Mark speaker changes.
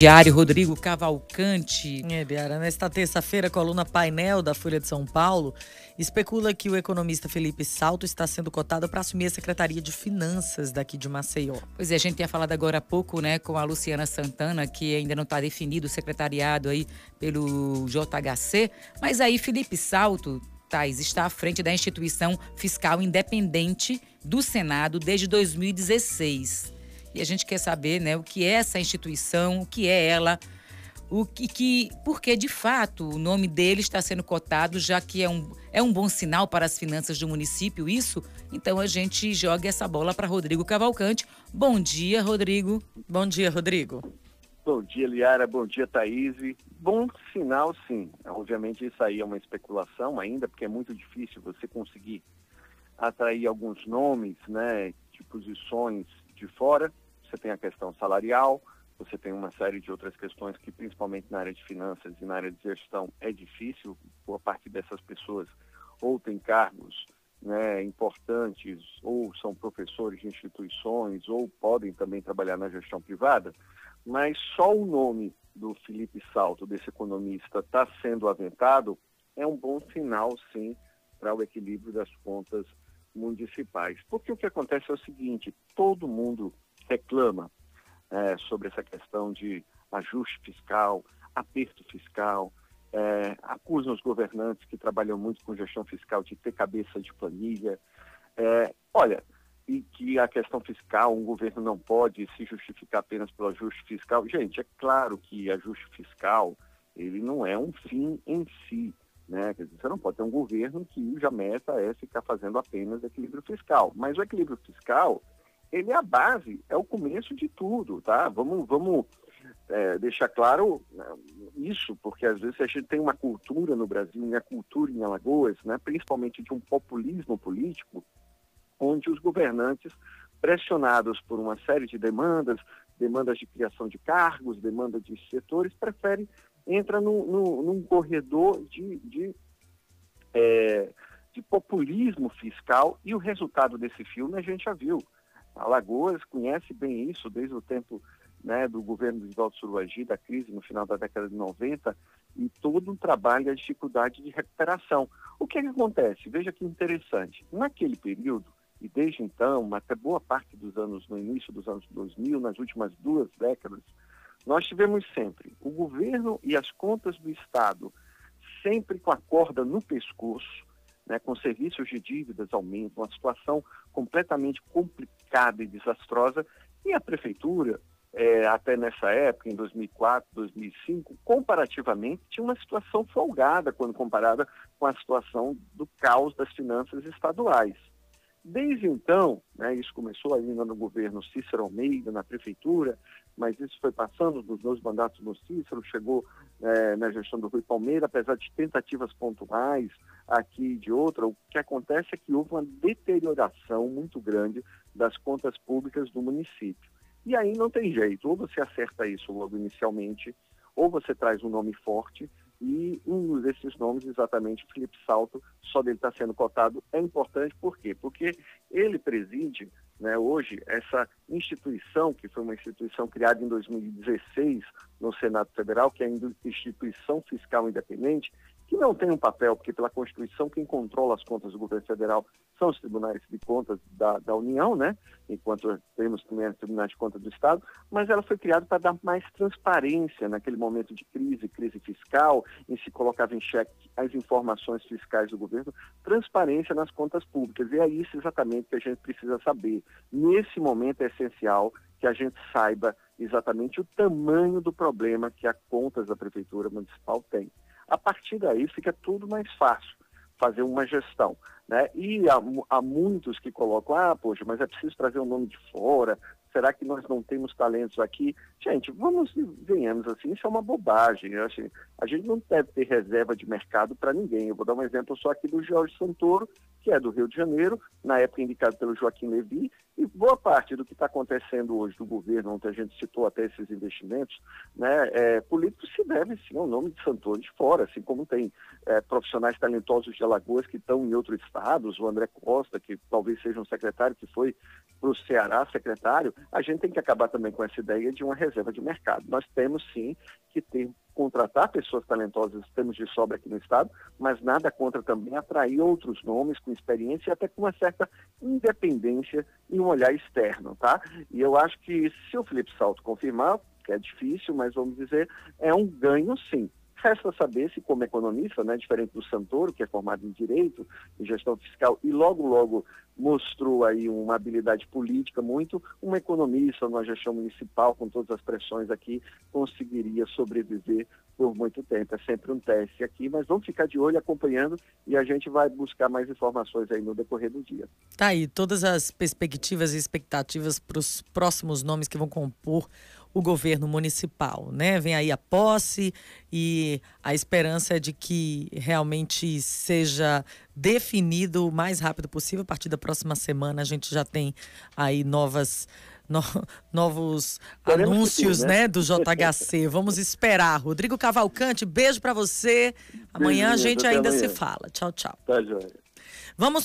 Speaker 1: Diário Rodrigo Cavalcante.
Speaker 2: É, Biara, nesta terça-feira, a coluna Painel da Folha de São Paulo especula que o economista Felipe Salto está sendo cotado para assumir a Secretaria de Finanças daqui de Maceió.
Speaker 1: Pois é, a gente tinha falado agora há pouco, né, com a Luciana Santana, que ainda não está definido o secretariado aí pelo JHC, mas aí Felipe Salto Tais está à frente da instituição fiscal independente do Senado desde 2016. E a gente quer saber né, o que é essa instituição, o que é ela, o que, que porque de fato o nome dele está sendo cotado, já que é um, é um bom sinal para as finanças do município, isso? Então a gente joga essa bola para Rodrigo Cavalcante. Bom dia, Rodrigo.
Speaker 2: Bom dia, Rodrigo.
Speaker 3: Bom dia, Liara. Bom dia, Thaís. Bom sinal, sim. Obviamente, isso aí é uma especulação ainda, porque é muito difícil você conseguir atrair alguns nomes, né, de posições de fora. Você tem a questão salarial, você tem uma série de outras questões que, principalmente na área de finanças e na área de gestão, é difícil. Boa parte dessas pessoas ou tem cargos né, importantes, ou são professores de instituições, ou podem também trabalhar na gestão privada mas só o nome do Felipe Salto, desse economista, está sendo aventado, é um bom sinal, sim, para o equilíbrio das contas municipais. Porque o que acontece é o seguinte: todo mundo reclama é, sobre essa questão de ajuste fiscal, aperto fiscal, é, acusam os governantes que trabalham muito com gestão fiscal de ter cabeça de planilha. É, olha, e que a questão fiscal, um governo não pode se justificar apenas pelo ajuste fiscal. Gente, é claro que ajuste fiscal, ele não é um fim em si, né? Quer dizer, você não pode ter um governo que já meta é ficar fazendo apenas equilíbrio fiscal. Mas o equilíbrio fiscal, ele é a base, é o começo de tudo, tá? Vamos, vamos é, deixar claro né, isso, porque às vezes a gente tem uma cultura no Brasil, e a cultura em Alagoas, né, principalmente de um populismo político, onde os governantes, pressionados por uma série de demandas, demandas de criação de cargos, demandas de setores, preferem entrar no, no, num corredor de, de, é, de populismo fiscal e o resultado desse filme a gente já viu. Alagoas conhece bem isso desde o tempo né, do governo de Valdo Suruagi, da crise no final da década de 90, e todo um trabalho, a dificuldade de recuperação. O que, é que acontece? Veja que interessante. Naquele período, e desde então, até boa parte dos anos, no início dos anos 2000, nas últimas duas décadas, nós tivemos sempre o governo e as contas do Estado sempre com a corda no pescoço, né, com serviços de dívidas aumentam, uma situação completamente complicada e desastrosa, e a prefeitura, é, até nessa época, em 2004, 2005, comparativamente, tinha uma situação folgada quando comparada com a situação do caos das finanças estaduais. Desde então, né, isso começou ainda no governo Cícero Almeida, na prefeitura, mas isso foi passando dos dois mandatos no Cícero, chegou é, na gestão do Rui Palmeira, apesar de tentativas pontuais aqui de outra, o que acontece é que houve uma deterioração muito grande das contas públicas do município. E aí não tem jeito, ou você acerta isso logo inicialmente, ou você traz um nome forte, e um desses nomes, exatamente Felipe Salto, só dele está sendo cotado, é importante por quê? Porque ele preside né, hoje essa instituição, que foi uma instituição criada em 2016 no Senado Federal, que é a Instituição Fiscal Independente, que não tem um papel, porque pela Constituição quem controla as contas do governo federal são os tribunais de contas da, da União, né? enquanto temos também os tribunais de contas do Estado, mas ela foi criada para dar mais transparência naquele momento de crise, crise fiscal, em se colocava em xeque as informações fiscais do governo, transparência nas contas públicas. E é isso exatamente que a gente precisa saber. Nesse momento é essencial que a gente saiba exatamente o tamanho do problema que a contas da Prefeitura Municipal tem. A partir daí fica tudo mais fácil fazer uma gestão. Né? E há, há, muitos que colocam, ah, poxa, mas é preciso trazer um nome de fora, será que nós não temos talentos aqui? Gente, vamos, venhamos assim, isso é uma bobagem. Eu acho, a gente não deve ter reserva de mercado para ninguém. Eu vou dar um exemplo só aqui do Jorge Santoro, que é do Rio de Janeiro, na época indicado pelo Joaquim Levi, e boa parte do que está acontecendo hoje do governo, onde a gente citou até esses investimentos, né, é, políticos se deve sim ao nome de Santoro de fora, assim como tem é, profissionais talentosos de Alagoas que estão em outros estados, o André Costa, que talvez seja um secretário que foi para o Ceará secretário, a gente tem que acabar também com essa ideia de uma reserva de mercado. Nós temos sim que ter contratar pessoas talentosas, temos de sobra aqui no Estado, mas nada contra também atrair outros nomes com experiência e até com uma certa independência e um olhar externo, tá? E eu acho que se o Felipe Salto confirmar, que é difícil, mas vamos dizer, é um ganho sim. Resta saber se, como economista, né, diferente do Santoro, que é formado em Direito e Gestão Fiscal, e logo, logo mostrou aí uma habilidade política muito, um economista numa gestão municipal, com todas as pressões aqui, conseguiria sobreviver por muito tempo. É sempre um teste aqui, mas vamos ficar de olho acompanhando e a gente vai buscar mais informações aí no decorrer do dia.
Speaker 2: Tá aí, todas as perspectivas e expectativas para os próximos nomes que vão compor o governo municipal, né? Vem aí a posse e a esperança é de que realmente seja definido o mais rápido possível. A partir da próxima semana a gente já tem aí novas no, novos anúncios, né? né? do JHC. Vamos esperar. Rodrigo Cavalcante, beijo para você. Amanhã a gente ainda amanhã. se fala. Tchau, tchau.
Speaker 3: Tá, joia.
Speaker 2: Vamos